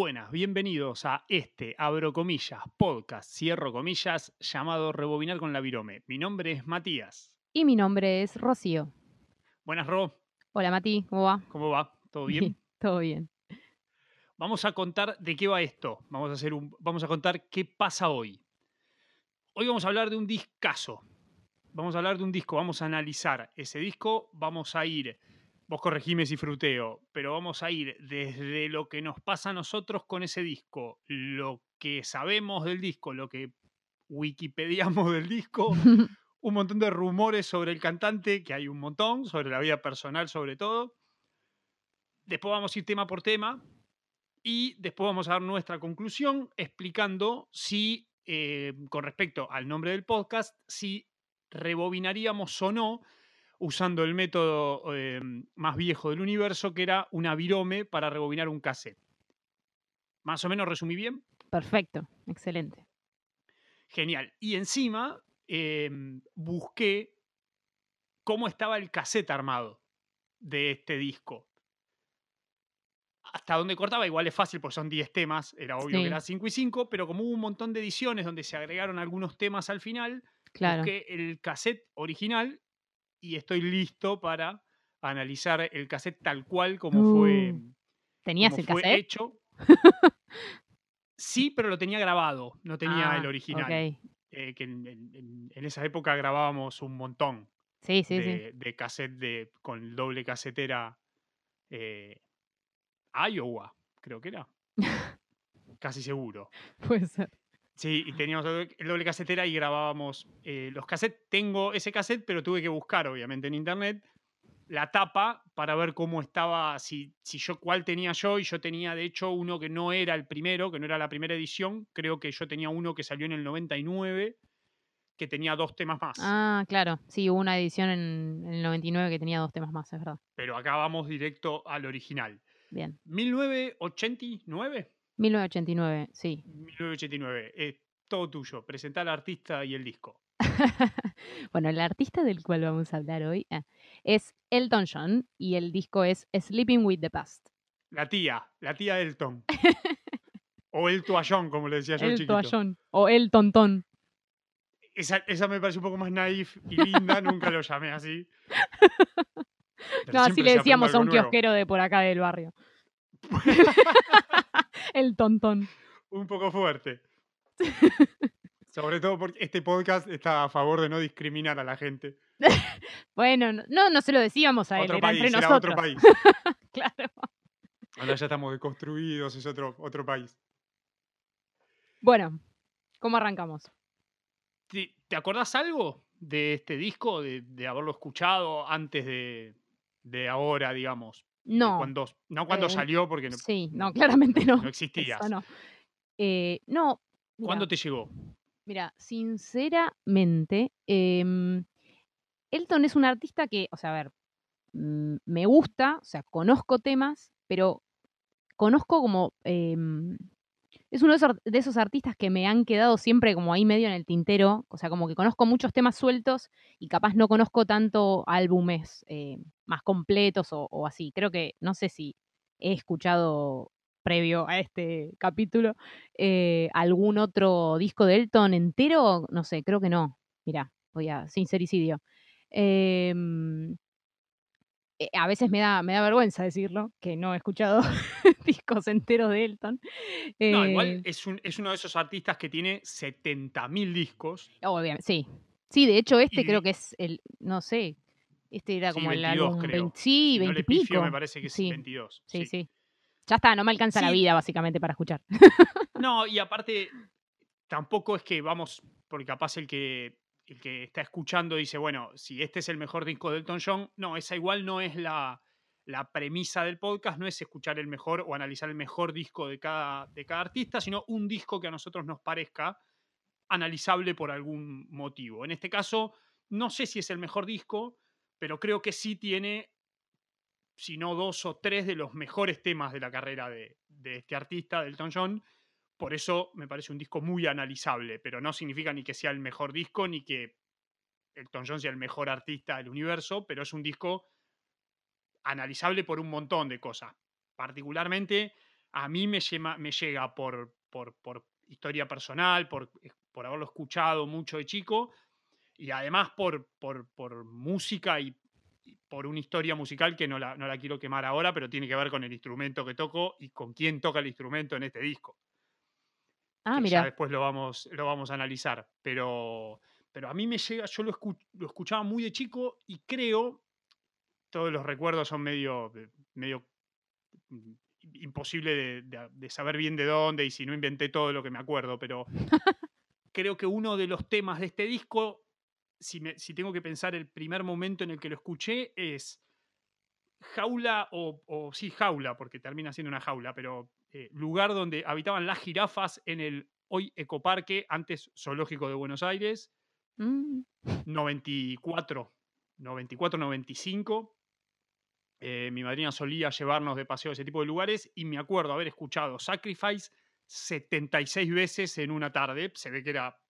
buenas, bienvenidos a este, abro comillas, podcast, cierro comillas, llamado Rebobinar con la Virome. Mi nombre es Matías. Y mi nombre es Rocío. Buenas, Ro. Hola Mati, ¿cómo va? ¿Cómo va? ¿Todo bien? Todo bien. Vamos a contar de qué va esto. Vamos a, hacer un, vamos a contar qué pasa hoy. Hoy vamos a hablar de un discazo. Vamos a hablar de un disco, vamos a analizar ese disco, vamos a ir vos corregime si fruteo, pero vamos a ir desde lo que nos pasa a nosotros con ese disco, lo que sabemos del disco, lo que wikipediamos del disco, un montón de rumores sobre el cantante, que hay un montón, sobre la vida personal sobre todo. Después vamos a ir tema por tema y después vamos a dar nuestra conclusión explicando si, eh, con respecto al nombre del podcast, si rebobinaríamos o no usando el método em, más viejo del universo, que era una virome para rebobinar un cassette. ¿Más o menos resumí bien? Perfecto, excelente. Genial. Y encima em, busqué cómo estaba el cassette armado de este disco. Hasta donde cortaba, igual es fácil porque son 10 temas, era obvio que era 5 y 5, pero como hubo un montón de ediciones donde se agregaron algunos temas al final, claro. busqué el cassette original y estoy listo para analizar el cassette tal cual como fue. Uh, ¿Tenías el cassette? hecho. sí, pero lo tenía grabado, no tenía el Ah, original. ok. Eh, que en, en- en esa época grabábamos un montón Sí, sí, sí. de, de cassette de, con doble casetera eh, Iowa, creo que era. Casi seguro. Puede ser. Sí, y teníamos el doble casetera y grabábamos eh, los cassettes. Tengo ese cassette, pero tuve que buscar, obviamente, en internet la tapa para ver cómo estaba, si, si yo, cuál tenía yo, y yo tenía de hecho uno que no era el primero, que no era la primera edición, creo que yo tenía uno que salió en el 99, que tenía dos temas más. Ah, claro. Sí, hubo una edición en, en el 99 que tenía dos temas más, es verdad. Pero acá vamos directo al original. Bien. 1989, 1989, sí. 1989, es todo tuyo, presentar al artista y el disco. bueno, el artista del cual vamos a hablar hoy ah, es Elton John y el disco es Sleeping with the Past. La tía, la tía Elton. o el toallón, como le decía yo El chiquito. toallón. O el tontón. Esa, esa me parece un poco más naif y linda, nunca lo llamé así. Pero No, así le decíamos a un nuevo. kiosquero de por acá del barrio. el tontón. Un poco fuerte. Sobre todo porque este podcast está a favor de no discriminar a la gente. Bueno, no- no, se lo decíamos a él, otro era país, entre era nosotros. otro país. Claro. Ahora ya estamos deconstruidos, es otro, otro país. Bueno, ¿cómo arrancamos? ¿Te, te acordás algo de este disco, de, de haberlo escuchado antes de, de ahora, digamos? No. Cuando, no cuando Eh, salió, porque no, Sí, no, claramente no. no existías. Eso no. Eh, no. mira, ¿Cuándo te llegó? Mira, sinceramente, em, Elton es un artista que, o sea, a ver, mm, me gusta, o sea, conozco temas, pero conozco como... em, es uno de esos, artistas que me han quedado siempre como ahí medio en el tintero, o sea, como que conozco muchos temas sueltos y capaz no conozco tanto álbumes eh, más completos o, así. Creo que, no sé si he escuchado previo a este capítulo eh, algún otro disco de Elton entero, no sé, creo que no. Mira, voy a sincericidio. Em, eh, a veces me da, me da vergüenza decirlo, que no he escuchado discos enteros de Elton. No, Eh, igual es, un- es uno de esos artistas que tiene 70.000 discos. obviamente, sí. Sí, de hecho, este Y- creo que es el, no sé, este era Sí, como el 22 álbum. creo. 20 sí, Si no 20 le y pico. pifio, me parece que es sí, 22. Sí, sí. sí. Ya está, no me alcanza la vida básicamente para escuchar. No, y aparte, tampoco es que vamos, porque capaz el que, el que está escuchando dice, bueno, si este es el mejor disco de Elton John, no, esa igual no es la, la premisa del podcast, no es escuchar el mejor o analizar el mejor disco de cada, de cada artista, sino un disco que a nosotros nos parezca analizable por algún motivo. En este caso, no sé si es el mejor disco, pero creo que sí tiene, si no dos o tres de los mejores temas de la carrera de, de este artista, de Elton John. Por eso me parece un disco muy analizable, pero no significa ni que sea el mejor disco, ni que Elton John sea el mejor artista del universo, pero es un disco analizable por un montón de cosas. Particularmente a mí me, me llega por, por, por historia personal, por, eh, por haberlo escuchado mucho de chico, y además por, por, por música y, y por una historia musical que no la, no la quiero quemar ahora, pero tiene que ver con el instrumento que toco y con quién toca el instrumento en este disco. Ah, que ya mira. después lo vamos, lo vamos a analizar. Pero, pero a mí me llega, yo lo, lo escuchaba muy de chico y creo, todos los recuerdos son medio, eh, medio mm, imposible de, de- de saber bien de dónde y si no inventé todo lo que me acuerdo, pero creo que uno de los temas de este disco, si, me- si tengo que pensar el primer momento en el que lo escuché, es jaula o, o sí, jaula, porque termina siendo una jaula, pero eh, lugar donde habitaban las jirafas en el hoy ecoparque, antes zoológico de Buenos Aires, Mm, 94, 94, 95. Eh, mi madrina solía llevarnos de paseo a ese tipo de lugares y me acuerdo haber escuchado Sacrifice 76 veces en una tarde. Se ve que era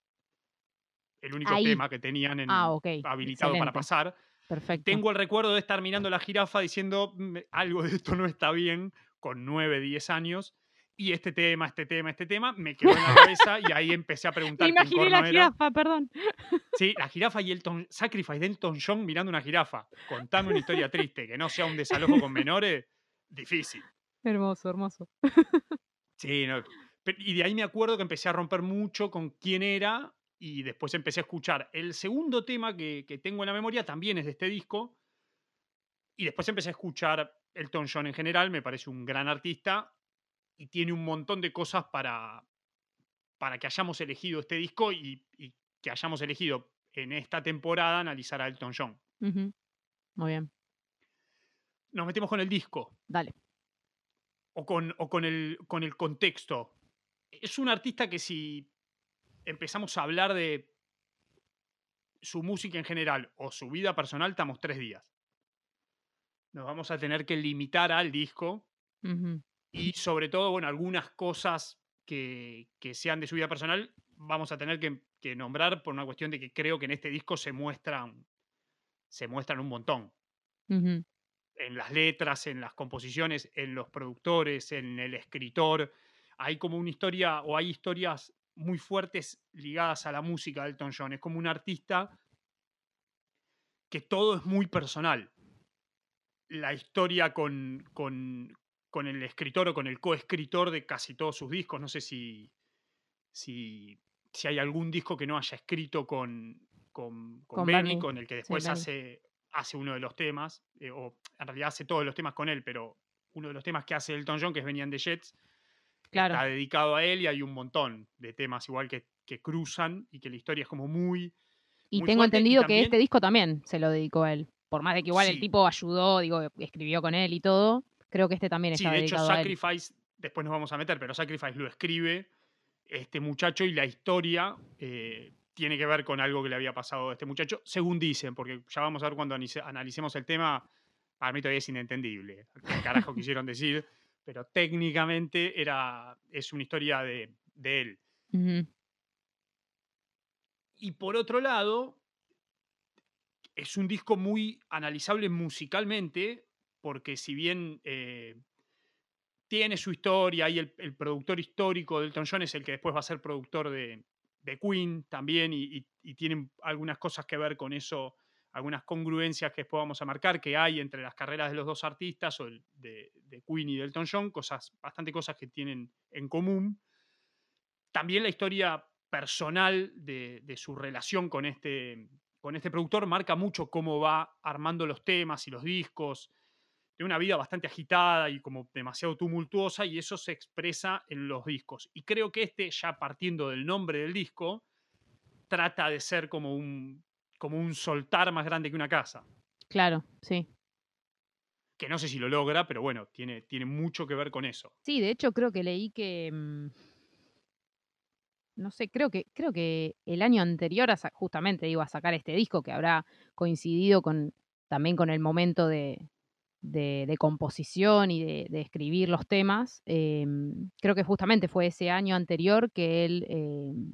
el único Ahí. tema que tenían en- Ah, habilitado para pasar. Perfecto. Tengo el recuerdo de estar mirando la jirafa diciendo "Mm, algo de esto no está bien con 9, 10 años. Y este tema, este tema, este tema, me quedó en la cabeza y ahí empecé a preguntar imaginé la corno era. jirafa, perdón. Sí, la jirafa y Elton Sacrifice de Elton John mirando una jirafa. Contame una historia triste, que no sea un desalojo con menores, difícil. Hermoso, hermoso. Sí, no, y de ahí me acuerdo que empecé a romper mucho con quién era y después empecé a escuchar. El segundo tema que, que tengo en la memoria también es de este disco y después empecé a escuchar Elton John en general, me parece un gran artista y tiene un montón de cosas para, para que hayamos elegido este disco y, y que hayamos elegido en esta temporada analizar a Elton John. Muy bien. Nos metemos con el disco Dale. o con, o con, el, con el contexto. Es un artista que si empezamos a hablar de su música en general o su vida personal, estamos tres días. Nos vamos a tener que limitar al disco y sobre todo, bueno, algunas cosas que, que sean de su vida personal vamos a tener que, que nombrar por una cuestión de que creo que en este disco se muestran, se muestran un montón. En las letras, en las composiciones, en los productores, en el escritor. Hay como una historia o hay historias muy fuertes ligadas a la música de Elton John. Es como un artista que todo es muy personal. La historia con, con, con el escritor o con el coescritor de casi todos sus discos. No sé si, si, si hay algún disco que no haya escrito con, con, Benny, con el que después Benny. hace, hace uno de los temas, eh, o en realidad hace todos los temas con él, pero uno de los temas que hace Elton John, que es Venían de Jets, Claro. está dedicado a él y hay un montón de temas igual que, que cruzan y que la historia es como muy... Y muy tengo fuerte, y entendido que este disco también se lo dedicó a él. Por más de que igual el Sí. tipo ayudó, digo, escribió con él y todo, creo que este también Sí, está de hecho. Sacrifice, después nos vamos a meter, pero Sacrifice lo escribe este muchacho y la historia eh, tiene que ver con algo que le había pasado a este muchacho, según dicen, porque ya vamos a ver cuando analicemos el tema, para mí todavía es inentendible qué carajo quisieron decir, pero técnicamente era, es una historia de, de él. Y por otro lado, es un disco muy analizable musicalmente, porque si bien eh, tiene su historia y el, productor histórico de Elton John es el que después va a ser productor de, de Queen también, y tienen algunas cosas que ver con eso, algunas congruencias que después vamos a marcar que hay entre las carreras de los dos artistas, o el- de, de Queen y de Elton John, cosas, bastante cosas que tienen en común. También la historia personal de, de su relación con este, con este productor marca mucho cómo va armando los temas y los discos. Tiene una vida bastante agitada y como demasiado tumultuosa y eso se expresa en los discos. Y creo que este, ya partiendo del nombre del disco, trata de ser como un, como un soltar más grande que una casa. Claro, sí. Que no sé si lo logra, pero bueno, tiene, tiene mucho que ver con eso. Sí, de hecho creo que leí que mm, no sé, creo que creo que el año anterior a justamente digo a sacar este disco que habrá coincidido con también con el momento de, de- de composición y de, de escribir los temas. em, creo que justamente fue ese año anterior que él em,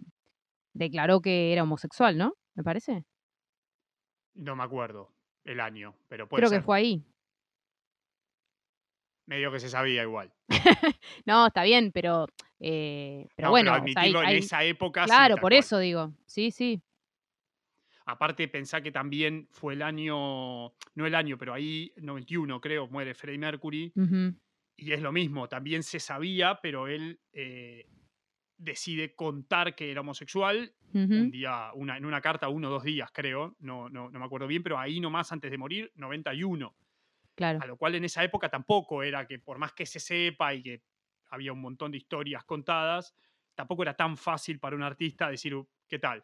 declaró que era homosexual, ¿no? Me parece. No me acuerdo el año, pero puede Creo ser. que fue ahí. medio que se sabía igual. no, está bien, pero, eh, pero No, bueno, pero o sea, hay- admitirlo en hay- esa época. claro, por cual. eso digo, sí, sí. Aparte, pensá que también fue el año, no el año, pero ahí, 91 creo, muere Freddie Mercury. Y es lo mismo, también se sabía, pero él eh, decide contar que era homosexual un día, una, en una carta, uno o dos días, creo, no, no, no me acuerdo bien, pero ahí nomás antes de morir, 91. claro, A lo cual en esa época tampoco era que, por más que se sepa y que había un montón de historias contadas, tampoco era tan fácil para un artista decir, "Uh, ¿qué tal?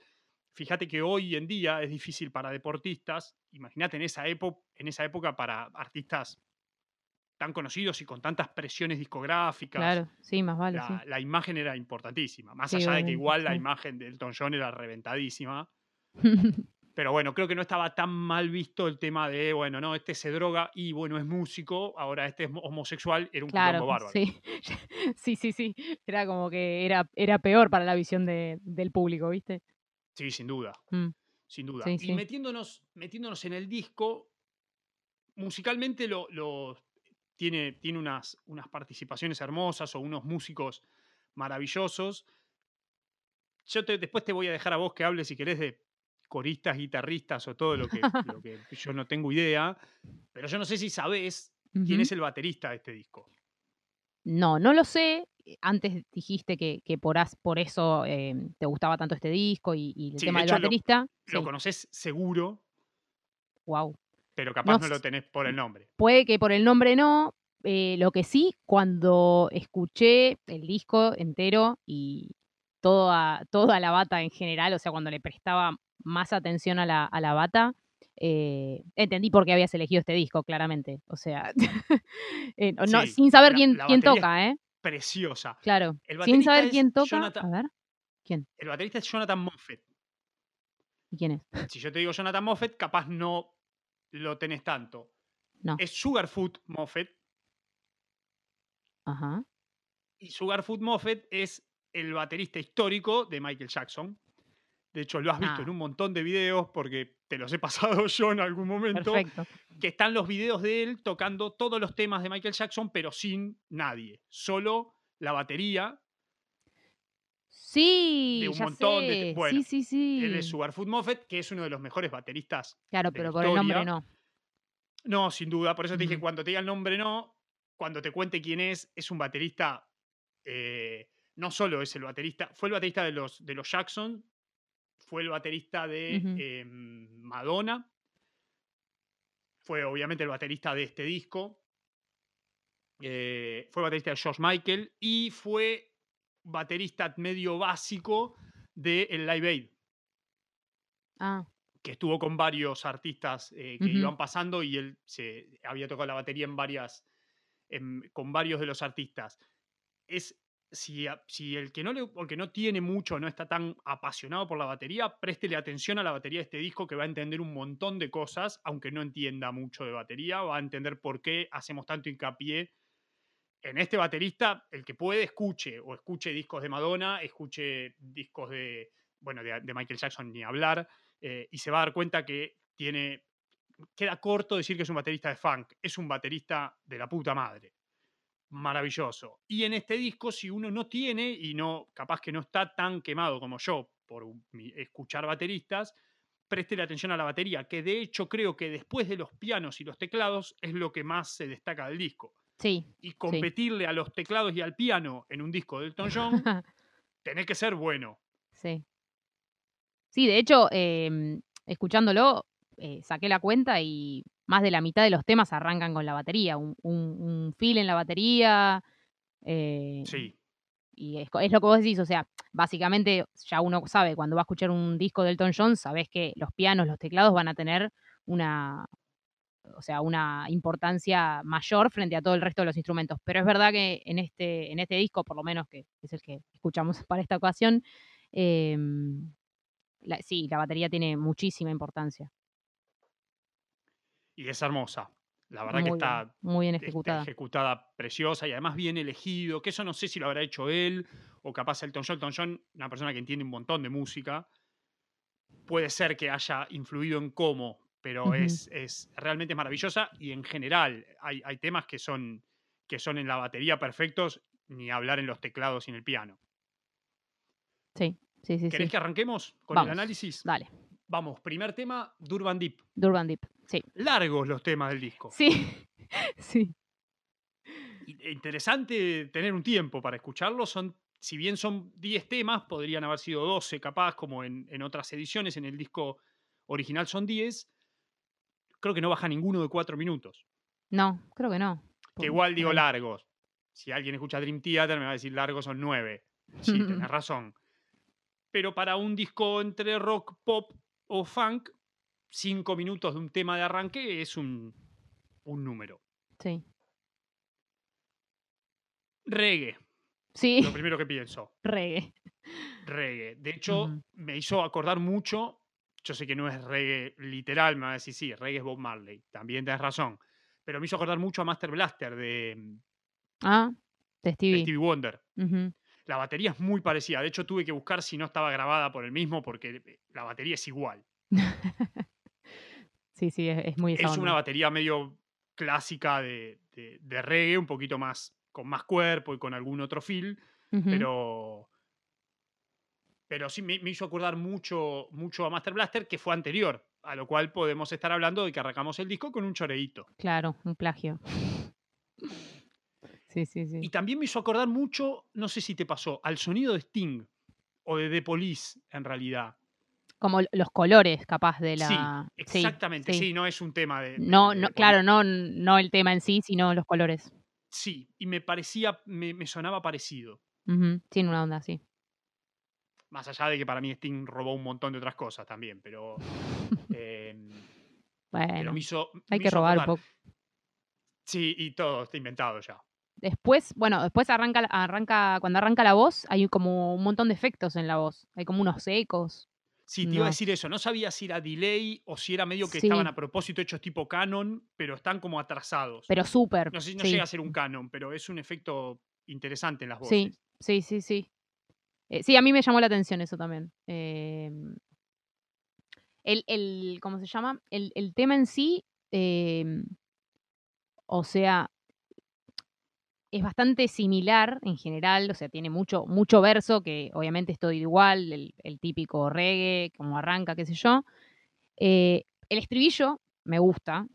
Fíjate que hoy en día es difícil para deportistas, imagínate en esa, época, en esa época para artistas tan conocidos y con tantas presiones discográficas, claro, sí, más vale, la, la imagen era importantísima. Más Sí, allá de que igual la sí. imagen de Elton John era reventadísima. Pero bueno, creo que no estaba tan mal visto el tema de, bueno, no, este se droga y bueno, es músico, ahora este es mo- homosexual, era un claro, bárbaro. sí. sí, sí, sí. Era como que era, era peor para la visión de- del público, ¿viste? Sí, sin duda, Mm, sin duda. Sí, y sí. metiéndonos, metiéndonos en el disco, musicalmente lo, lo- tiene, tiene unas, unas participaciones hermosas o unos músicos maravillosos. Yo te- después te voy a dejar a vos que hables si querés de coristas, guitarristas o todo lo que, lo que yo no tengo idea, pero yo no sé si sabés quién es el baterista de este disco. No, no lo sé. eh, Antes dijiste que, que por, as- por eso eh, te gustaba tanto este disco y, y el Sí, tema de del lo- baterista. Lo conoces seguro, wow. pero capaz No no, lo tenés por el nombre. Puede que por el nombre no. eh, lo que sí, cuando escuché el disco entero y toda, toda la bata en general, o sea, cuando le prestaba más atención a la, a la bata, eh, entendí por qué habías elegido este disco, claramente. O sea, eh, no, Sí, sin saber la- quién, la quién toca, ¿eh? Preciosa. Claro. El Sin saber quién toca. Jonathan- A ver, ¿quién? El baterista es Jonathan Moffett. ¿Y quién es? Si yo te digo Jonathan Moffett, capaz no lo tenés tanto. No. Es Sugarfoot Moffett. Ajá. Y Sugarfoot Moffett es el baterista histórico de Michael Jackson. De hecho, lo has visto Ah. en un montón de videos porque te los he pasado yo en algún momento. Perfecto. Que están los videos de él tocando todos los temas de Michael Jackson, pero sin nadie. Solo la batería. Sí, un ya montón de- bueno, sí, sí, sí. Él es Moffett, que es uno de los mejores bateristas. Claro, de pero la por el nombre no. No, sin duda. Por eso te dije, cuando te diga el nombre, no. Cuando te cuente quién es, es un baterista. eh, no solo es el baterista, fue el baterista de los, de los Jackson, fue el baterista de eh, Madonna, fue obviamente el baterista de este disco, eh, fue baterista de George Michael y fue baterista medio básico de el Live Aid, Ah, que estuvo con varios artistas eh, que iban pasando y él se había tocado la batería en varias, en- con varios de los artistas. Es si, el que no le, porque no tiene mucho, no está tan apasionado por la batería, préstele atención a la batería de este disco que va a entender un montón de cosas, aunque no entienda mucho de batería, va a entender por qué hacemos tanto hincapié en este baterista, el que puede, escuche, o escuche discos de Madonna, escuche discos de, bueno, de Michael Jackson ni hablar, eh, y se va a dar cuenta que tiene, queda corto decir que es un baterista de funk, es un baterista de la puta madre. Maravilloso. Y en este disco, si uno no tiene, y no, capaz que no está tan quemado como yo por escuchar bateristas, preste atención a la batería, que de hecho creo que después de los pianos y los teclados es lo que más se destaca del disco sí. y competirle a los teclados y al piano en un disco de Elton John, tenés que ser bueno. sí. Sí, de hecho, em, escuchándolo, eh, saqué la cuenta y más de la mitad de los temas arrancan con la batería. Un, un, un fill en la batería. eh, Sí, Y es, es lo que vos decís, o sea, básicamente ya uno sabe, cuando va a escuchar un disco de Elton John, sabés que los pianos, los teclados van a tener una, o sea, una importancia mayor frente a todo el resto de los instrumentos. Pero es verdad que en este, en este disco, por lo menos que es el que escuchamos para esta ocasión, em, la- sí, la batería tiene muchísima importancia. Y es hermosa. La verdad Muy que bien, está, muy bien está ejecutada. ejecutada preciosa y además bien elegido, que eso no sé si lo habrá hecho él o capaz Elton John. Elton John, una persona que entiende un montón de música, puede ser que haya influido en cómo, pero Ujú. es, es realmente maravillosa y en general hay, hay temas que son, que son en la batería perfectos, ni hablar en los teclados y en el piano. Sí, sí, sí. ¿Querés sí. que arranquemos con Vamos. el análisis? Dale. Vamos, primer tema, Durban Deep. Durban Deep. Sí. Largos los temas del disco. Sí. sí. E Interesante tener un tiempo para escucharlos. Son, si bien son 10 temas, podrían haber sido 12 capaz, como en, en otras ediciones. En el disco original son 10. Creo que no baja ninguno de 4 minutos. No, creo que no. Que igual digo largos. Si alguien escucha Dream Theater me va a decir largos son 9. Sí, tenés razón. Pero para un disco entre rock, pop o funk, 5 minutos de un tema de arranque es un, un número. Sí. Reggae, Sí, lo primero que pienso. reggae. reggae. De hecho, me hizo acordar mucho. Yo sé que no es reggae literal, me va a decir, sí, reggae es Bob Marley. También tenés razón. Pero me hizo acordar mucho a Master Blaster de, mm, Ah, de de Stevie. Stevie Wonder. La batería es muy parecida. De hecho, tuve que buscar si no estaba grabada por el mismo, porque eh, la batería es igual. sí, sí, es, es muy Es onda. una batería medio clásica de, de- de reggae, un poquito más, con más cuerpo y con algún otro feel. Pero pero sí me, me hizo acordar mucho, mucho a Master Blaster, que fue anterior, a lo cual podemos estar hablando de que arrancamos el disco con un choreíto. Claro, un plagio. Sí, sí, sí. Y también me hizo acordar mucho, no sé si te pasó, al sonido de Sting o de The Police, en realidad. Como los colores, capaz, de la. Sí, exactamente, sí, sí. no es un tema de... de- No, no, claro, no, no el tema en sí, sino los colores. Sí, y me parecía, me, me sonaba parecido. Ujú, Tiene una onda así. Más allá de que para mí Sting robó un montón de otras cosas también, pero... em, pero Bueno, me hizo... hay me que hizo robar un poco. Sí, y todo está inventado ya. Después, bueno, después arranca, arranca, cuando arranca la voz, hay como un montón de efectos en la voz. Hay como unos ecos. Sí, te iba a decir eso. No sabía si era delay o si era medio que estaban a propósito hechos tipo canon, pero están como atrasados. Pero súper. no sé si no sí. llega a ser un canon, pero es un efecto interesante en las voces. Sí, sí, sí, sí. Eh, sí, a mí me llamó la atención eso también. Em, el, el, ¿cómo se llama? El, el tema en sí, em, o sea, es bastante similar en general, o sea, tiene mucho, mucho verso, que obviamente es todo igual, el, el típico reggae, como arranca, qué sé yo. Eh, el estribillo me gusta,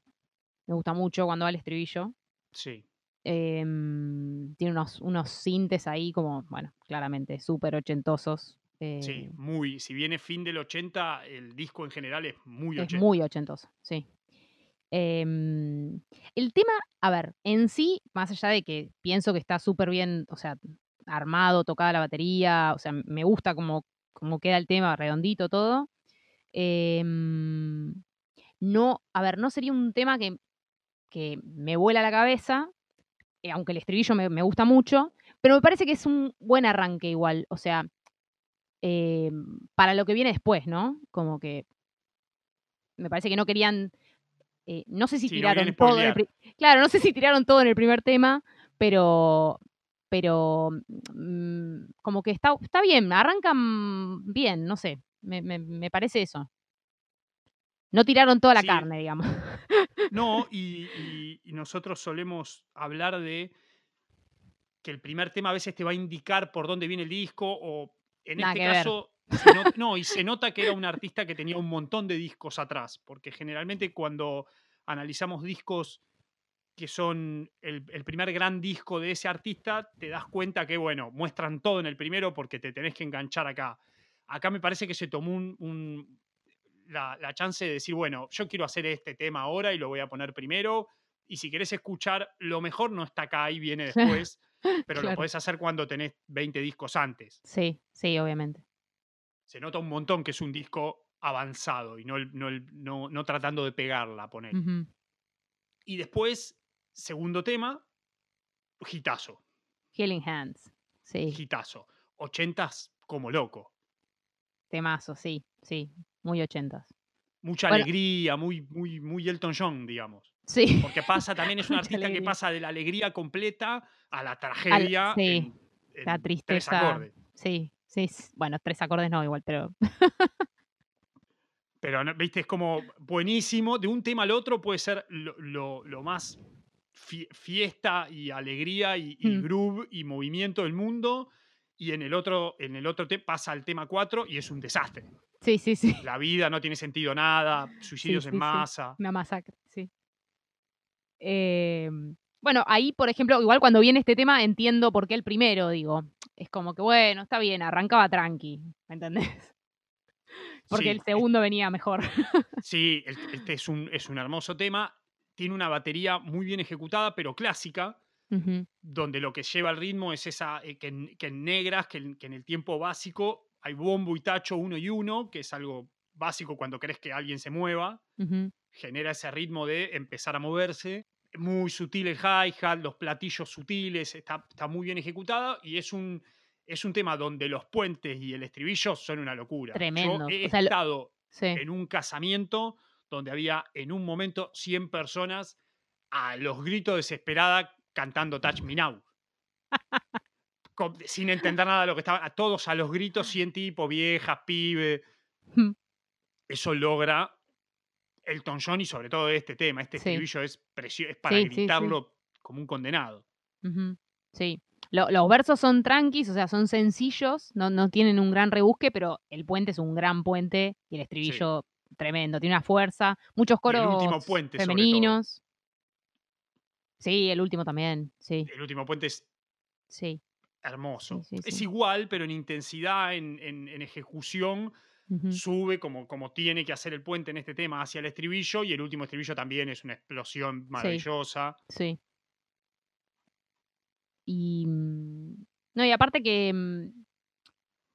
me gusta mucho cuando va el estribillo. Sí. Em, tiene unos, unos sintes ahí como, bueno, claramente súper ochentosos. Sí, eh, muy. Si viene fin del 80, el disco en general es muy es 80. muy ochentoso, sí. Em, el tema, a ver, en sí, más allá de que pienso que está súper bien, o sea, armado, tocada la batería, o sea, me gusta como, como queda el tema, redondito todo. em, no, a ver, no sería un tema que, que me vuela la cabeza, eh, aunque el estribillo me, me gusta mucho, pero me parece que es un buen arranque igual, o sea, em, para lo que viene después, ¿no? Como que me parece que no querían, eh, no sé si Sí, tiraron todo en el claro, no sé si tiraron todo en el primer tema, pero pero mm, como que está, está bien, arrancan bien, no sé, me, me- me parece eso. No tiraron toda la Sí. carne, digamos. No, y, y- y nosotros solemos hablar de que el primer tema a veces te va a indicar por dónde viene el disco, o en Nada este caso, se not- no, y se nota que era un artista que tenía un montón de discos atrás, porque generalmente cuando analizamos discos que son el, el primer gran disco de ese artista, te das cuenta que, bueno, muestran todo en el primero porque te tenés que enganchar acá. Acá me parece que se tomó un- un, la, la chance de decir, bueno, yo quiero hacer este tema ahora y lo voy a poner primero. Y si querés escuchar, lo mejor no está acá y viene después, pero lo podés hacer cuando tenés 20 discos antes. Sí, sí, obviamente. Se nota un montón que es un disco avanzado y no, el- no, el- no, no tratando de pegarla, poner. Y después, segundo tema, gitazo, Healing Hands. Sí, gitazo. Ochentas como loco. temazo, sí, sí. Muy ochentas. Mucha Bueno. alegría, muy, muy, muy Elton John, digamos. Sí. Porque pasa, también es un artista que pasa de la alegría completa a la tragedia. sí, en- en la tres tristeza. acordes. Sí, sí. Bueno, tres acordes no igual, pero Pero, viste, es como buenísimo. De un tema al otro puede ser lo, lo- lo más fiesta y alegría y, y Mm. groove y movimiento del mundo. Y en el otro, en el otro te pasa al tema 4 y es un desastre. Sí, sí, sí. La vida no tiene sentido nada, suicidios sí, en sí. masa. Una masacre, sí. Em, bueno, ahí, por ejemplo, igual cuando viene este tema entiendo por qué el primero, digo. Es como que, bueno, está bien, arrancaba tranqui, ¿me entendés? Porque Sí, el es- segundo venía mejor. Sí, este es un, es un hermoso tema. Tiene una batería muy bien ejecutada, pero clásica, donde lo que lleva el ritmo es esa, eh, que, en, que en negras, que en, que en el tiempo básico hay bombo y tacho uno y uno, que es algo básico cuando querés que alguien se mueva. Genera ese ritmo de empezar a moverse. Muy sutil el hi-hat, los platillos sutiles, está, está muy bien ejecutada y es un, es un tema donde los puentes y el estribillo son una locura. Tremendo. Yo he O sea, lo- estado Sí. en un casamiento donde había en un momento 100 personas a los gritos desesperada cantando Touch Me Now. Con- sin entender nada de lo que estaban, a todos a los gritos, 100 tipos, viejas, pibe. Eso logra Elton John y sobre todo este tema. Este Sí. estribillo es, es para Sí, sí, sí. gritarlo como un condenado. Sí. Lo- los versos son tranquis, o sea, son sencillos, no, no tienen un gran rebusque, pero el puente es un gran puente y el estribillo tremendo, tiene una fuerza, muchos el coros último puente, femeninos. Sí, el último también, sí, El último puente es sí. hermoso. Sí, sí, Es sí. igual, pero en intensidad, en, en- en ejecución, sube como, como tiene que hacer el puente en este tema hacia el estribillo y el último estribillo también es una explosión maravillosa. Sí. Y. mm, No, y aparte que mm,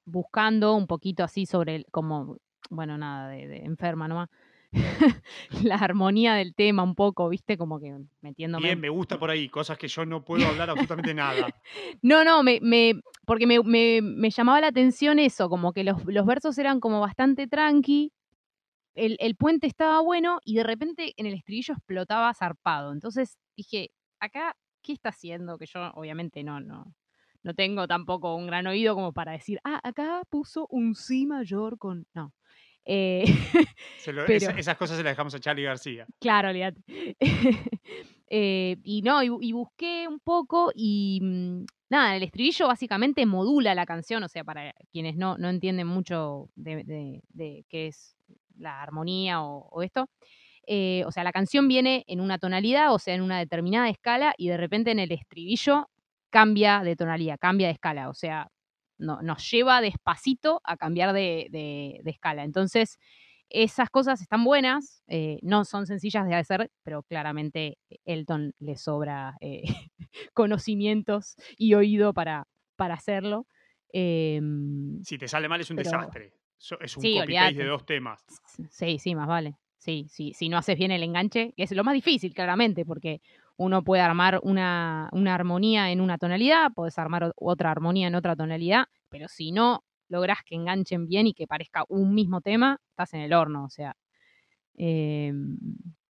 buscando un poquito así sobre el, como, bueno, nada, de, de enferma nomás. la armonía del tema un poco, ¿viste? Como que metiéndome. Bien, me gusta por ahí, cosas que yo no puedo hablar absolutamente nada. No, no, me, me- porque me, me- me llamaba la atención eso, como que los, los versos eran como bastante tranqui, el, el puente estaba bueno y de repente en el estribillo explotaba zarpado. Entonces dije, acá, ¿qué está haciendo? Que yo obviamente no, no, no tengo tampoco un gran oído como para decir, ah, acá puso un si mayor con... No. Eh, Se lo- Pero- esa- esas cosas se las dejamos a Charlie García. Claro, olvídate. Eh, y no, y, bu- y busqué un poco y mm, nada, el estribillo básicamente modula la canción, o sea, para quienes no, no entienden mucho de, de- de qué es la armonía o, o esto. eh, o sea, la canción viene en una tonalidad, o sea, en una determinada escala, y de repente en el estribillo cambia de tonalidad, cambia de escala, o sea, no, nos lleva despacito a cambiar de, de- de escala. Entonces, esas cosas están buenas, eh, no son sencillas de hacer, pero claramente Elton le sobra eh, conocimientos y oído para, para hacerlo. Em, Si te sale mal es un Pero- desastre. Es un Sí, copy paste de dos temas. sí, sí, más vale. Sí, sí, si no haces bien el enganche, es lo más difícil, claramente, porque uno puede armar una, una armonía en una tonalidad, puedes armar otra armonía en otra tonalidad, pero si no logras que enganchen bien y que parezca un mismo tema, estás en el horno, o sea. em,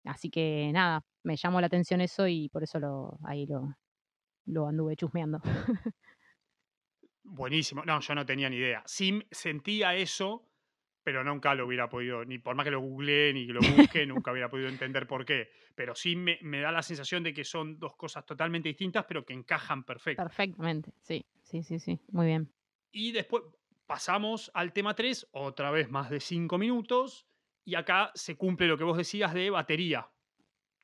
así que nada, me llamó la atención eso y por eso lo, ahí lo, lo anduve chusmeando. Buenísimo. No, yo no tenía ni idea. Sí sentía eso, pero nunca lo hubiera podido, ni por más que lo googleé ni que lo busque, nunca hubiera podido entender por qué. Pero sí me, me da la sensación de que son dos cosas totalmente distintas, pero que encajan perfecto. Perfectamente, sí, sí, sí, sí, muy bien. Y después pasamos al tema 3, otra vez más de 5 minutos, y acá se cumple lo que vos decías de batería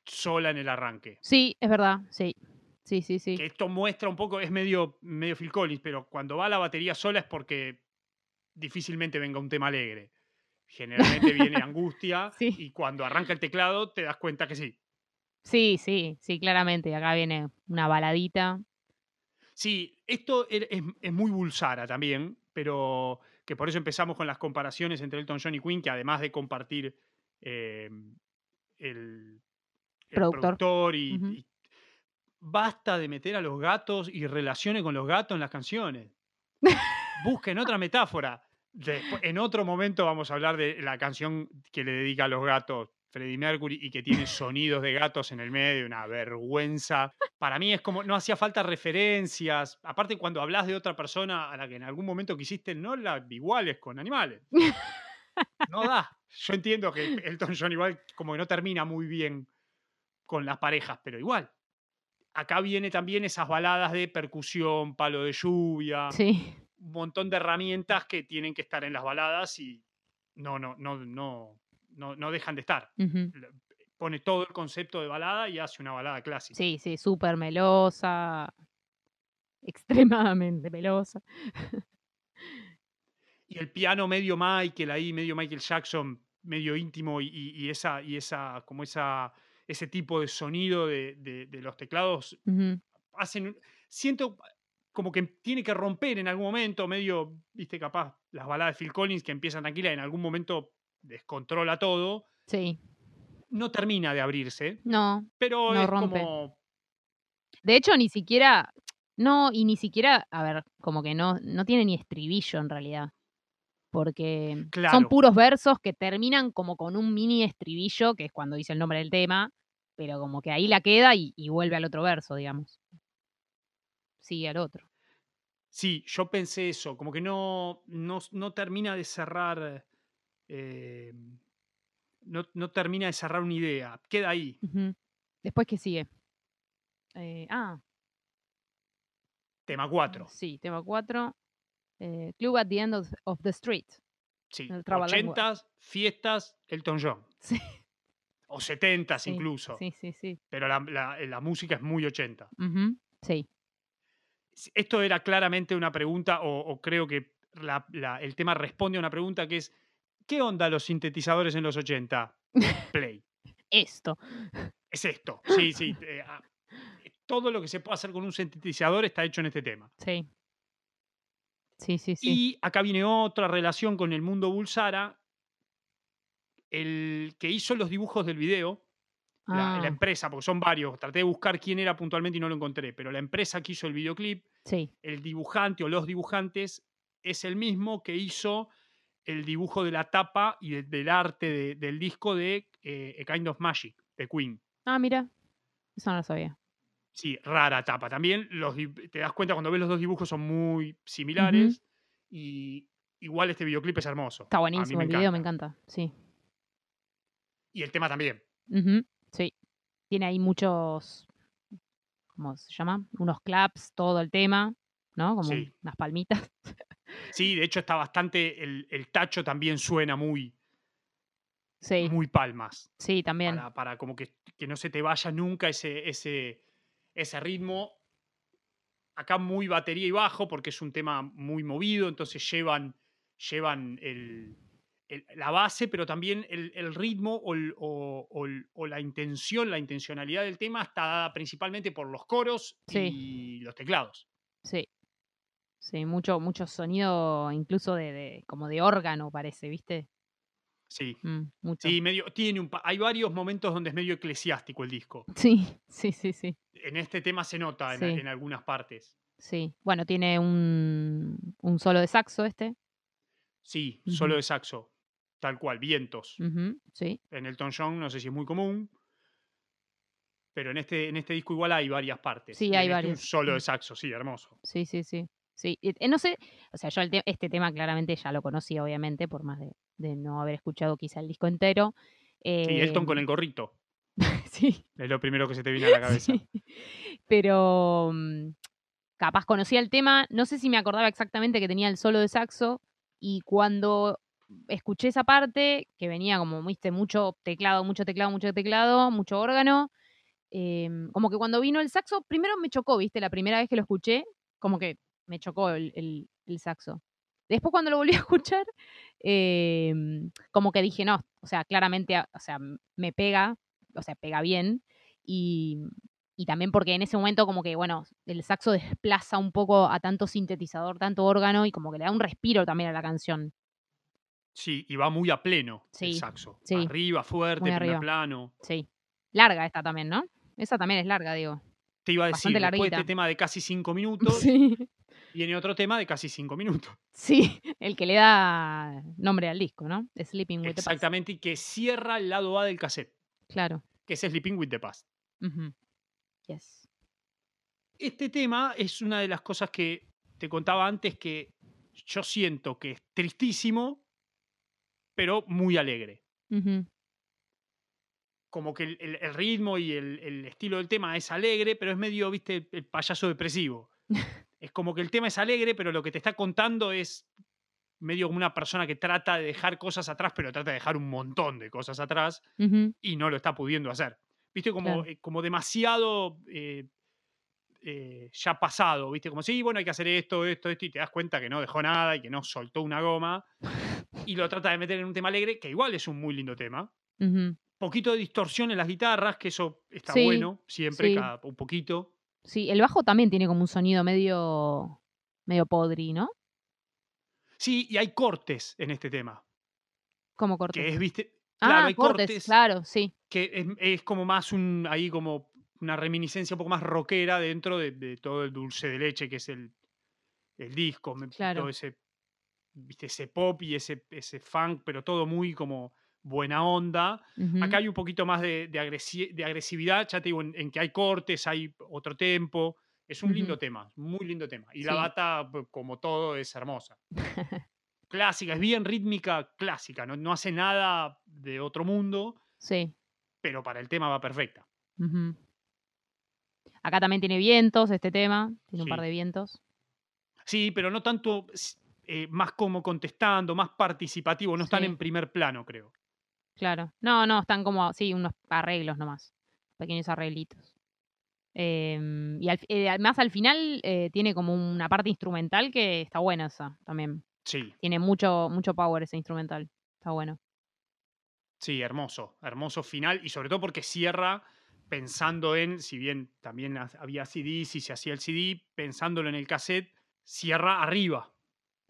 sola en el arranque. Sí, es verdad, sí, sí, sí, sí. Que esto muestra un poco, es medio, medio Phil Collins, pero cuando va la batería sola es porque difícilmente venga un tema alegre. Generalmente viene angustia Sí. y cuando arranca el teclado te das cuenta que sí. Sí, sí, sí, claramente. Acá viene una baladita. Sí, esto er- es, es muy Bulsara también, pero que por eso empezamos con las comparaciones entre Elton John y Queen, que además de compartir eh, el, el Productor. productor y, y basta de meter a los gatos y relaciones con los gatos en las canciones. Busquen otra metáfora. En otro momento vamos a hablar de la canción que le dedica a los gatos Freddie Mercury y que tiene sonidos de gatos en el medio, una vergüenza. Para mí es como, no hacía falta referencias. Aparte, cuando hablas de otra persona a la que en algún momento quisiste, no la iguales con animales. No da. Yo entiendo que Elton John igual como que no termina muy bien con las parejas, pero igual. acá viene también esas baladas de percusión, palo de lluvia, Sí. Un montón de herramientas que tienen que estar en las baladas y no, no, no, no, no, no dejan de estar. Pone todo el concepto de balada y hace una balada clásica. Sí, sí, súper melosa. Extremadamente melosa. Y el piano medio Michael ahí, medio Michael Jackson, medio íntimo y, esa, y esa, como esa, ese tipo de sonido de, de- de los teclados Ujú. hacen, un- siento como que tiene que romper en algún momento, medio, viste, capaz, las baladas de Phil Collins que empiezan tranquilas, en algún momento descontrola todo, Sí. no termina de abrirse, No. pero No es rompe. como, De hecho, ni siquiera. No, y ni siquiera. A ver, como que no, no tiene ni estribillo en realidad. Porque son puros versos que terminan como con un mini estribillo, que es cuando dice el nombre del tema, pero como que ahí la queda y, y vuelve al otro verso, digamos. Sigue al otro. Sí, yo pensé eso, como que no, no, no termina de cerrar, eh, no, no termina de cerrar una idea, queda ahí. Después, ¿qué sigue? Eh, ah, Tema 4. sí, tema 4. Club at the End of, of the Street. Sí, El trabalengua. 80s, fiestas, Elton John. Sí, O 70s sí, incluso. Sí, sí, sí. Pero la, la- la música es muy 80. Ujú, Sí. Esto era claramente una pregunta, o, o creo que la- la- el tema responde a una pregunta que es: ¿qué onda los sintetizadores en los 80? Play. Esto. Es esto. Sí, sí. eh, ah, todo lo que se puede hacer con un sintetizador está hecho en este tema. Sí. Sí, sí, sí. Y acá viene otra relación con el mundo Bulsara. El que hizo los dibujos del video, la, la Ah, empresa, porque son varios, traté de buscar quién era puntualmente y no lo encontré, pero la empresa que hizo el videoclip, sí. el dibujante o los dibujantes es el mismo que hizo el dibujo de la tapa y de- del arte de- del disco de eh, A Kind of Magic, de Queen. Ah, mira. Eso no lo sabía. Sí, rara tapa. También los, te das cuenta cuando ves los dos dibujos son muy similares y igual este videoclip es hermoso. Está buenísimo el video, me encanta. Sí. Y el tema también. Tiene ahí muchos. ¿Cómo se llama? Unos claps, todo el tema, ¿no? Como Sí. unas palmitas. Sí, de hecho está bastante, el, el tacho también suena muy, Sí, muy palmas. sí, también. Para, para como que, que no se te vaya nunca ese, ese, ese ritmo. Acá muy batería y bajo porque es un tema muy movido, entonces llevan, llevan el, el- la base, pero también el, el ritmo o, el- o- o el- o la intención, la intencionalidad del tema está dada principalmente por los coros Sí. y los teclados. Sí. Sí, mucho, mucho sonido, incluso de, de- como de órgano, parece, ¿viste? Sí. Mm, mucho. Sí, medio, tiene un, hay varios momentos donde es medio eclesiástico el disco. Sí, sí, sí, sí. En este tema se nota en, Sí. en algunas partes. Sí. Bueno, tiene un, un solo de saxo este. Sí, solo de saxo. Tal cual, vientos. Ujú, Sí. En Elton John no sé si es muy común. Pero en este, en este disco igual hay varias partes. Sí, en hay este varias, Un solo de saxo, sí, hermoso. Sí, sí, sí. Sí, eh, no sé, o sea, yo te- este tema claramente ya lo conocía, obviamente, por más de, de no haber escuchado quizá el disco entero. Sí, Elton con Em, el gorrito. sí, Es lo primero que se te viene a la cabeza. sí. Pero mm, capaz conocía el tema, no sé si me acordaba exactamente que tenía el solo de saxo, y cuando escuché esa parte, que venía como, viste, mucho teclado, mucho teclado, mucho teclado, mucho órgano, em, como que cuando vino el saxo, primero me chocó, viste, la primera vez que lo escuché, como que me chocó el, el- saxo. Después cuando lo volví a escuchar, em, como que dije, no, o sea, claramente, o sea, me pega, o sea, pega bien, y, y también porque en ese momento como que, bueno, el saxo desplaza un poco a tanto sintetizador, tanto órgano, y como que le da un respiro también a la canción. Sí, y va muy a pleno el Sí, saxo. sí, Arriba, fuerte, muy arriba. plano. Sí. Larga esta también, ¿no? Esa también es larga, digo. Te iba a decir, Bastante después larguita. este tema de casi cinco minutos, Sí. viene otro tema de casi cinco minutos. Sí, el que le da nombre al disco, ¿no? Sleeping with the Past. Exactamente, y que cierra el lado A del cassette, Claro. que es Sleeping with the Past. Ujú. Yes. Este tema es una de las cosas que te contaba antes que yo siento que es tristísimo, pero muy alegre. Como que el, el- el ritmo y el, el estilo del tema es alegre, pero es medio, viste, el payaso depresivo. es como que el tema es alegre, pero lo que te está contando es medio como una persona que trata de dejar cosas atrás, pero trata de dejar un montón de cosas atrás y no lo está pudiendo hacer. Viste, como, Claro. eh, como demasiado eh, eh, ya pasado, viste, como sí, bueno, hay que hacer esto, esto, esto, y te das cuenta que no dejó nada y que no soltó una goma. Y lo trata de meter en un tema alegre, que igual es un muy lindo tema. ujú. Poquito de distorsión en las guitarras, que eso está Sí, bueno, siempre, sí. cada, un poquito. Sí, el bajo también tiene como un sonido medio, medio podri, ¿no? Sí, y hay cortes en este tema, Como cortes. que es, viste, ah, claro, hay cortes, cortes claro, sí. que es, es como más un, ahí como una reminiscencia un poco más rockera dentro de, de todo el dulce de leche que es el, el disco, Claro. todo ese, viste, ese pop y ese, ese funk, pero todo muy como buena onda. Ujú, Acá hay un poquito más de, de agresi- de agresividad, ya te digo, en, en que hay cortes, hay otro tempo. Es un lindo Ujú. tema, muy lindo tema. Y la Sí. bata, p- como todo, es hermosa. Clásica, es bien rítmica, clásica. No, no hace nada de otro mundo, Sí. pero para el tema va perfecta. ujú. Acá también tiene vientos este tema, tiene un par de vientos. Sí, pero no tanto, eh, más como contestando, más participativo, no están Sí. en primer plano, creo. Claro. No, no, están como, sí, unos arreglos nomás. Pequeños arreglitos. Em, y al- eh, además al final eh, tiene como una parte instrumental que está buena esa también. Sí, Tiene mucho, mucho power ese instrumental. Está bueno. sí, hermoso, hermoso final y sobre todo porque cierra pensando en, si bien también ha- había CDs y se hacía el CD, pensándolo en el cassette, cierra arriba.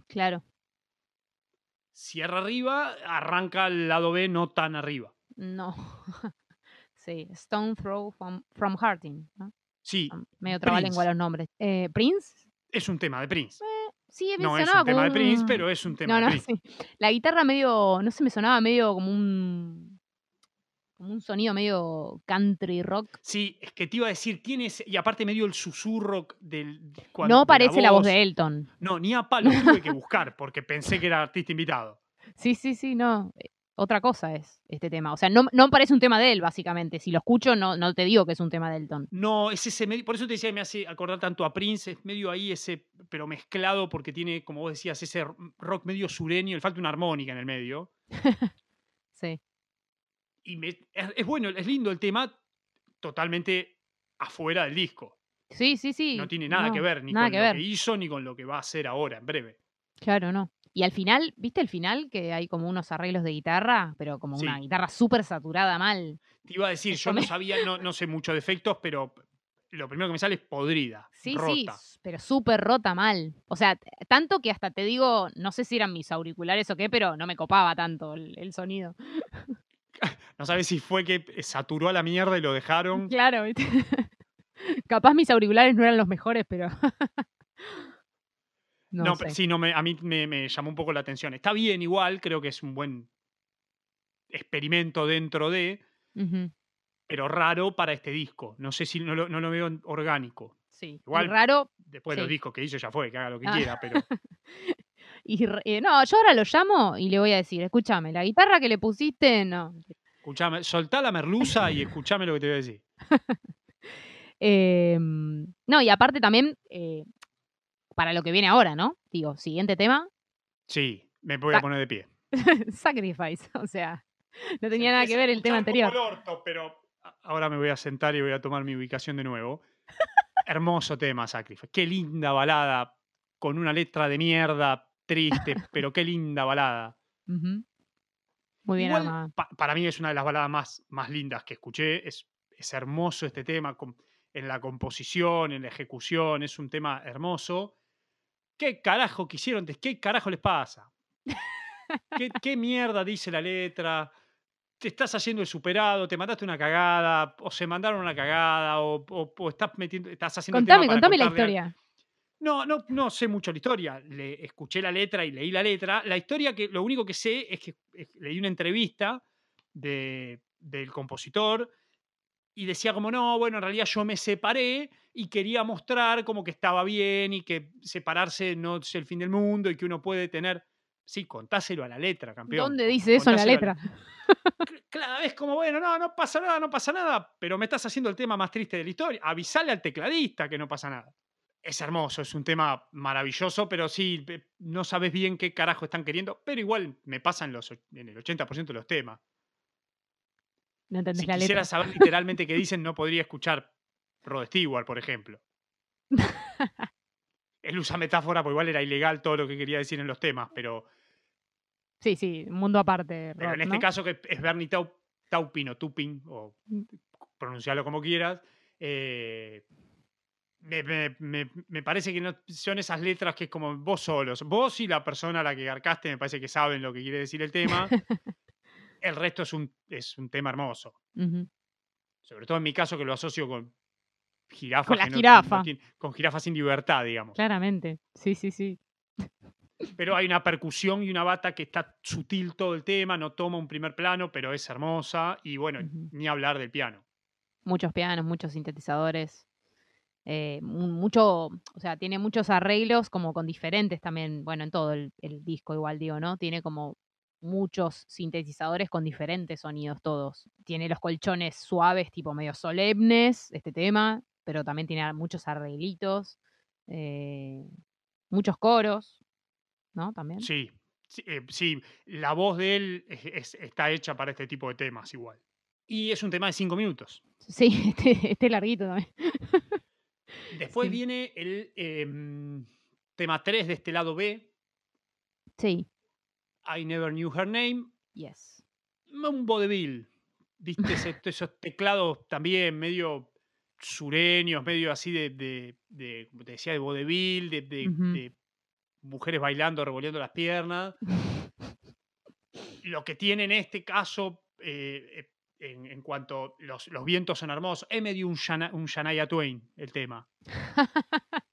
Claro. Cierra arriba, arranca el lado B no tan arriba. No. sí. Stone Throw from, from Hearting. ¿no? Sí, Son Medio trabalengua los nombres. Eh, ¿Prince? es un tema de Prince. Sí, me No es un tema de Prince, pero es un tema No, de no, Prince. sí. La guitarra medio, no sé, me sonaba medio como un como un sonido medio country rock. Sí, es que te iba a decir, tienes, y aparte medio el susurro del... cuan- de no parece la voz voz. de Elton. No, ni a palo tuve que buscar porque pensé que era artista invitado. Sí, sí, sí, no. eh, Otra cosa es este tema. O sea, no, no parece un tema de él, básicamente. Si lo escucho, no, no te digo que es un tema de Elton. No, es ese medio, por eso te decía que me hace acordar tanto a Prince, es medio ahí ese, pero mezclado porque tiene, como vos decías, ese rock medio sureño, le falta una armónica en el medio. Sí. Y me- es, es bueno, es lindo el tema, totalmente afuera del disco. Sí, sí, sí. no tiene nada que ver ni con que lo ver. que hizo ni con lo que va a hacer ahora, en breve. Claro, no. Y al final, ¿viste el final? Que hay como unos arreglos de guitarra, pero como una guitarra súper saturada mal. Te iba a decir, yo no sabía, no, no sé mucho de efectos, pero lo primero que me sale es podrida, Sí, rota. sí, pero súper rota mal. O sea, tanto que hasta te digo, no sé si eran mis auriculares o qué, pero no me copaba tanto el, el sonido. No sabes si fue que saturó a la mierda y lo dejaron. Claro, ¿viste? Capaz mis auriculares no eran los mejores, pero. no, No, sé. sí, no me, a mí me, me llamó un poco la atención. Está bien igual, creo que es un buen experimento dentro de, pero raro para este disco. No sé si no lo, no lo veo orgánico. Sí. Igual- raro. Después de los discos que hizo ya fue, que haga lo que Ah. quiera, pero Y, eh, no, yo ahora lo llamo y le voy a decir, escúchame, la guitarra que le pusiste, no. escuchame, soltá la merluza y escuchame lo que te voy a decir. Em, no, y aparte también, eh, para lo que viene ahora, ¿no? Digo, siguiente tema, Sí, me voy a poner de pie. Sacrifice. O sea, no tenía nada que ver el tema anterior. orto, pero ahora me voy a sentar y voy a tomar mi ubicación de nuevo. Hermoso tema, Sacrifice. Qué linda balada, con una letra de mierda, triste, pero qué linda balada. Ujú. Muy bien Igual, armada. pa- para mí es una de las baladas más, más lindas que escuché. Es, es hermoso este tema com- en la composición, en la ejecución. Es un tema hermoso. ¿Qué carajo quisieron? ¿Qué carajo les pasa? ¿Qué, qué mierda dice la letra? Te estás haciendo el superado, te mandaste una cagada, o se mandaron una cagada, o, o- o estás metiendo, estás haciendo el tema Contame, para contame la historia. No, no, no sé mucho la historia. Le escuché la letra y leí la letra. La historia que lo único que sé es que leí una entrevista de, del compositor y decía como no, bueno, en realidad yo me separé y quería mostrar como que estaba bien y que separarse no es el fin del mundo y que uno puede tener. Sí, contáselo a la letra, campeón. ¿Dónde dice eso en la letra? C- Claro, es como, bueno, no, no pasa nada, no pasa nada, pero me estás haciendo el tema más triste de la historia. Avisale al tecladista que no pasa nada. Es hermoso, es un tema maravilloso, pero sí, no sabes bien qué carajo están queriendo, pero igual me pasan los, en el 80% de los temas. No entendés Si la quisiera letra. saber literalmente qué dicen, no podría escuchar Rod Stewart, por ejemplo. Él usa metáfora, porque igual era ilegal todo lo que quería decir en los temas, pero, Sí, sí, mundo aparte. pero en Rod, este caso que es Bernie Tau- Taupin o Tupin, o Mm. pronunciarlo como quieras, eh, me, me- me- me parece que no, son esas letras que es como vos solos, vos y la persona a la que garcaste me parece que saben lo que quiere decir el tema. el resto es un, es un tema hermoso. Sobre todo en mi caso que lo asocio con jirafas. Con la no- no jirafa. tienen- con jirafas sin libertad, digamos. Claramente. Sí, sí, sí. Pero hay una percusión y una bata que está sutil todo el tema, no toma un primer plano, pero es hermosa. Y bueno, ni hablar del piano. Muchos pianos, muchos sintetizadores. Eh, mu- mucho, o sea, tiene muchos arreglos como con diferentes también, bueno, en todo el, el disco igual digo, ¿no? Tiene como muchos sintetizadores con diferentes sonidos todos. Tiene los colchones suaves, tipo medio solemnes, este tema, pero también tiene muchos arreglitos, eh, muchos coros, ¿no? También. Sí, sí, eh, sí, la voz de él es- es- está hecha para este tipo de temas igual. Y es un tema de cinco minutos. Sí, este, este larguito también. Después Sí. viene el em, tema 3 de este lado B, Sí, I Never Knew Her Name, yes. un vodevil. ¿Viste? Ese- esos teclados también medio sureños, medio así de, de, de- como te decía, de vodevil, de, de mujeres bailando, revolviendo las piernas. Lo que tiene en este caso, eh, eh, en, en cuanto los, los vientos son hermosos, es medio un, Shana- un Shania Twain el tema.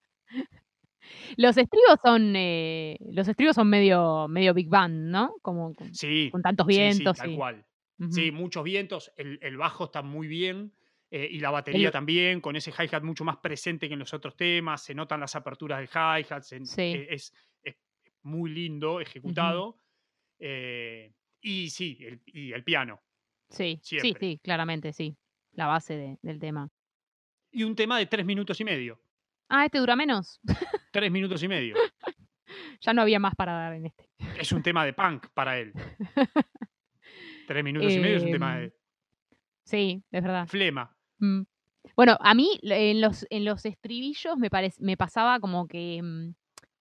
Los estribos son, eh, los estribos son medio, medio Big Band, ¿no? Como con, Sí, con tantos sí, sí, vientos. tal cual. Sí, muchos vientos, el, el bajo está muy bien eh, y la batería El- también, con ese hi-hat mucho más presente que en los otros temas, se notan las aperturas del hi-hat, Sí. eh, es, es muy lindo ejecutado. eh, y sí, el, y el piano. Sí, sí, siempre. sí, claramente, sí. La base de- del tema. Y un tema de tres minutos y medio. Ah, este dura menos. Tres minutos y medio. ya no había más para dar en este. Es un tema de punk para él. Tres minutos y medio es un tema Em, de Sí, es verdad. flema. Mm. Bueno, a mí en los, en los estribillos me, parec- me pasaba como que mm,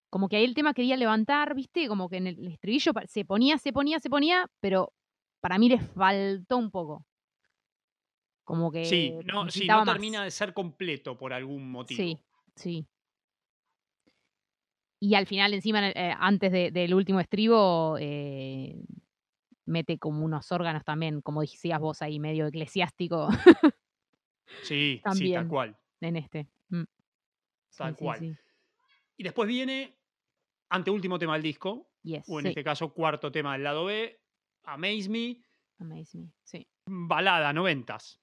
como que ahí el tema quería levantar, ¿viste? Como que en el estribillo se ponía, se ponía, se ponía, pero para mí le faltó un poco. Como que Sí, no, sí, más. termina de ser completo por algún motivo. Sí, sí. Y al final, encima, eh, antes de- del último estribo, eh, mete como unos órganos también, como decías vos ahí, medio eclesiástico Sí, sí, tal También. cual. en este. Mm. Tal sí, cual. sí. Y después viene, anteúltimo tema del disco, Yes, o en este caso cuarto tema del lado B, Amaze Me, Amaze me. Sí. balada, noventas.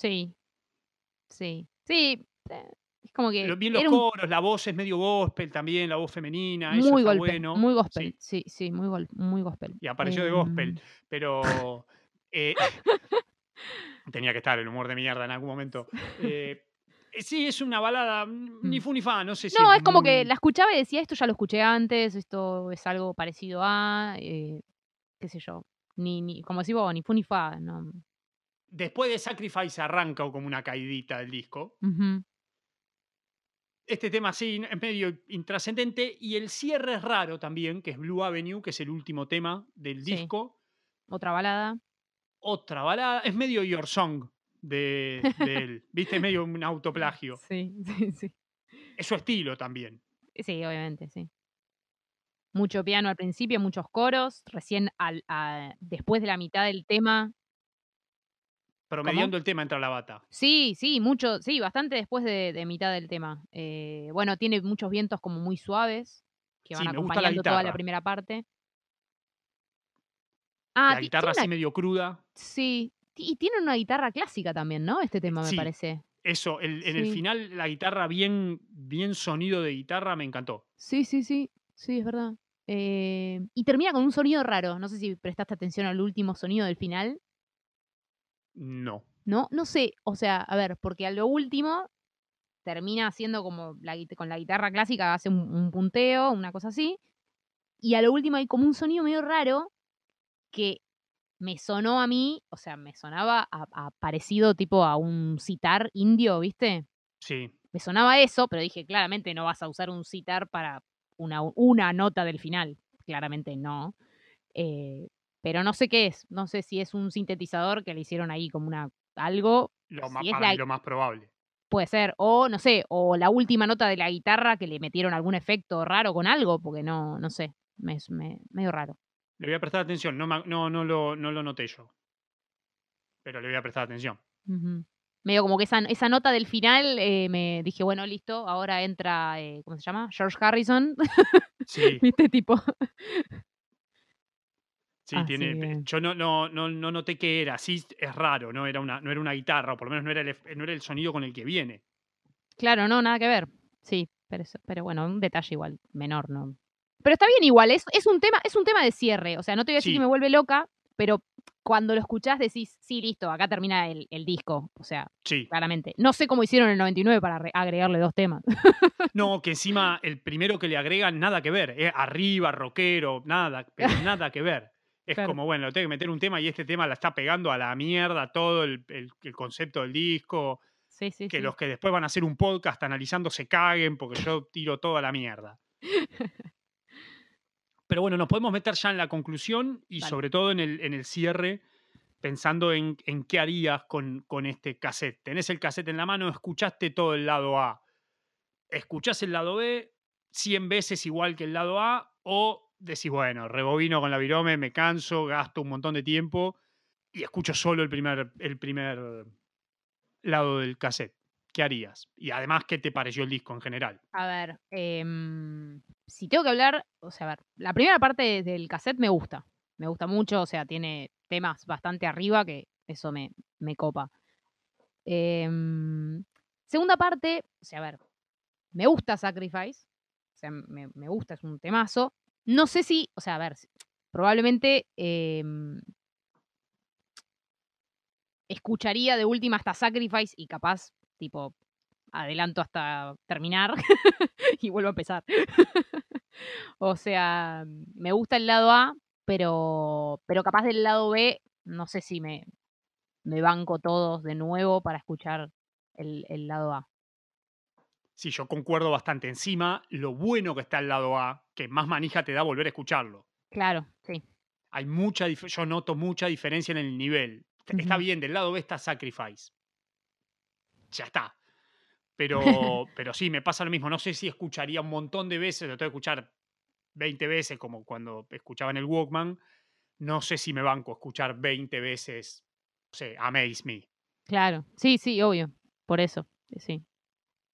Sí. Sí. Sí. eh, Es como que. Bien los un coros, la voz es medio gospel también, la voz femenina, eso muy está bueno. Muy gospel. Sí, sí, muy, gol- muy gospel. y apareció de gospel, Em, pero eh, tenía que estar el humor de mierda en algún momento. Eh, sí, es una balada, mm, ni Mm. fu ni fa, no sé si No, es como que la escuchaba y decía, esto ya lo escuché antes, esto es algo parecido a, eh, qué sé yo, ni, ni como decís vos, ni fu ni fa, no. Después de Sacrifice arranca como una caidita del disco. Este tema sí es medio intrascendente y el cierre es raro también, que es Blue Avenue, que es el último tema del Sí. disco. Otra balada. Otra balada, es medio Your Song de, de él, ¿viste? Es medio un autoplagio. Sí, sí, sí. Es su estilo también. Sí, obviamente, sí. Mucho piano al principio, muchos coros, recién al, a- después de la mitad del tema. Promediando el tema entra la bata. Sí, sí, mucho, sí, bastante después de, de mitad del tema. Eh, bueno, tiene muchos vientos como muy suaves que van Sí, la acompañando toda la primera parte. Ah, la guitarra así una- medio cruda. Sí, y tiene una guitarra clásica también, ¿no? Este tema, me sí. parece. Eso, el- en el final la guitarra bien, bien sonido de guitarra me encantó. Sí, sí, sí, sí, es verdad. Eh, y termina con un sonido raro. No sé si prestaste atención al último sonido del final. No. ¿No? No sé, o sea, a ver, porque a lo último termina haciendo como la, con la guitarra clásica, hace un, punteo, una cosa así. Y a lo último hay como un sonido medio raro que me sonó a mí, o sea, me sonaba a, parecido tipo a un citar indio, ¿viste? Sí. Me sonaba eso, pero dije, claramente no vas a usar un citar para una, una nota del final. Claramente no. Eh, pero no sé qué es. No sé si es un sintetizador que le hicieron ahí como una algo. Lo, más, para lo más probable. Puede ser. O, no sé, o la última nota de la guitarra que le metieron algún efecto raro con algo, porque no, no sé. Me, me, medio raro. Le voy a prestar atención. No, no, no, lo, no lo noté yo. Pero le voy a prestar atención. Medio como que esa, esa nota del final eh, me dije, bueno, listo, ahora entra, eh, ¿cómo se llama? George Harrison. Sí. ¿Viste? Tipo. Sí, tiene. Yo no, no, no, no noté que era. Sí, es raro, ¿no? Era una, no era una guitarra, o por lo menos no era, el, no era el sonido con el que viene. Claro, no, nada que ver. Sí, pero, pero bueno, un detalle igual, menor, ¿no? Pero está bien igual, es, es, un, tema, es un tema de cierre. O sea, no te voy a decir que me vuelve loca, pero cuando lo escuchás decís, sí, listo, acá termina el, el, disco. O sea, sí. claramente. No sé cómo hicieron el 99 para agregarle dos temas. no, que encima el primero que le agregan, nada que ver. Eh, arriba, rockero, nada, pero nada que ver. Es como, bueno, tengo que meter un tema y este tema la está pegando a la mierda todo el, concepto del disco. Sí, sí, que los que después van a hacer un podcast analizando se caguen porque yo tiro toda la mierda. Pero bueno, nos podemos meter ya en la conclusión y sobre todo en el, en el cierre, pensando en, en qué harías con, con, este cassette. Tenés el cassette en la mano, escuchaste todo el lado A. Escuchás el lado B 100 veces igual que el lado A o decís, bueno, rebobino con la virome, me canso, gasto un montón de tiempo y escucho solo el primer, el primer lado del cassette. ¿Qué harías? Y además, ¿qué te pareció el disco en general? A ver, em, si tengo que hablar, o sea, a ver, la primera parte del cassette me gusta. Me gusta mucho, o sea, tiene temas bastante arriba que eso me, me copa. Em, segunda parte, o sea, a ver, me gusta Sacrifice, o sea, me, me gusta, es un temazo. No sé si, o sea, a ver, probablemente em escucharía de última hasta Sacrifice y capaz, tipo, adelanto hasta terminar y vuelvo a empezar. o sea, me gusta el lado A, pero, pero capaz del lado B, no sé si me, me banco todos de nuevo para escuchar el, el lado A. Sí, yo concuerdo bastante. Encima, lo bueno que está el lado A, que más manija te da volver a escucharlo. Claro, sí. Hay mucha, yo noto mucha diferencia en el nivel. Está bien, del lado B está Sacrifice. Ya está. Pero, pero sí, me pasa lo mismo. No sé si escucharía un montón de veces, lo tengo que escuchar 20 veces, como cuando escuchaba en el Walkman. No sé si me banco escuchar 20 veces, no sé, Amaze Me. Claro, sí, sí, obvio. Por eso, sí.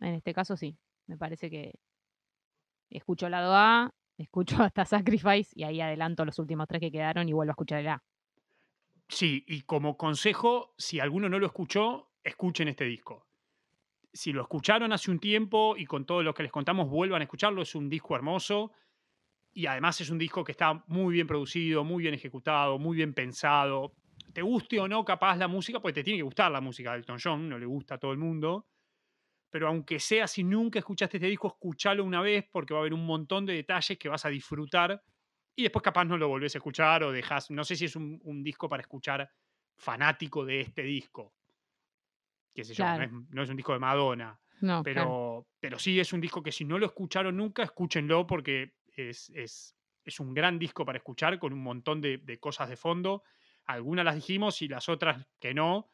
En este caso sí. Me parece que escucho el lado A, escucho hasta Sacrifice y ahí adelanto los últimos tres que quedaron y vuelvo a escuchar el A. Sí, y como consejo, si alguno no lo escuchó, escuchen este disco. Si lo escucharon hace un tiempo y con todo lo que les contamos vuelvan a escucharlo, es un disco hermoso y además es un disco que está muy bien producido, muy bien ejecutado, muy bien pensado. Te guste o no capaz la música, pues te tiene que gustar la música de Elton John, no le gusta a todo el mundo pero aunque sea si nunca escuchaste este disco, escúchalo una vez porque va a haber un montón de detalles que vas a disfrutar y después capaz no lo volvés a escuchar o dejas, no sé si es un, disco para escuchar fanático de este disco. Qué sé yo, no es, un disco de Madonna. No, pero, pero sí es un disco que si no lo escucharon nunca, escúchenlo porque es, es, es un gran disco para escuchar con un montón de, de, cosas de fondo. Algunas las dijimos y las otras que no.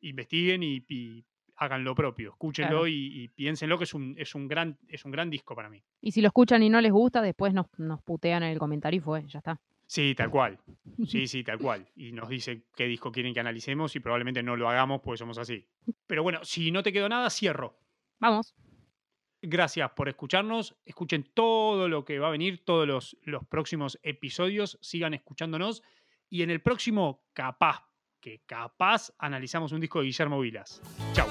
Investiguen y, y hagan lo propio, escúchenlo y, piénsenlo que es un, es, un gran, es un gran disco para mí. Y si lo escuchan y no les gusta, después nos, putean en el comentario y fue, ya está. Sí, tal cual. Sí, sí, tal cual. Y nos dicen qué disco quieren que analicemos y probablemente no lo hagamos porque somos así. Pero bueno, si no te quedó nada, cierro. Vamos. Gracias por escucharnos. Escuchen todo lo que va a venir, todos los, los próximos episodios. Sigan escuchándonos. Y en el próximo, capaz que capaz analizamos un disco de Guillermo Vilas. Chau.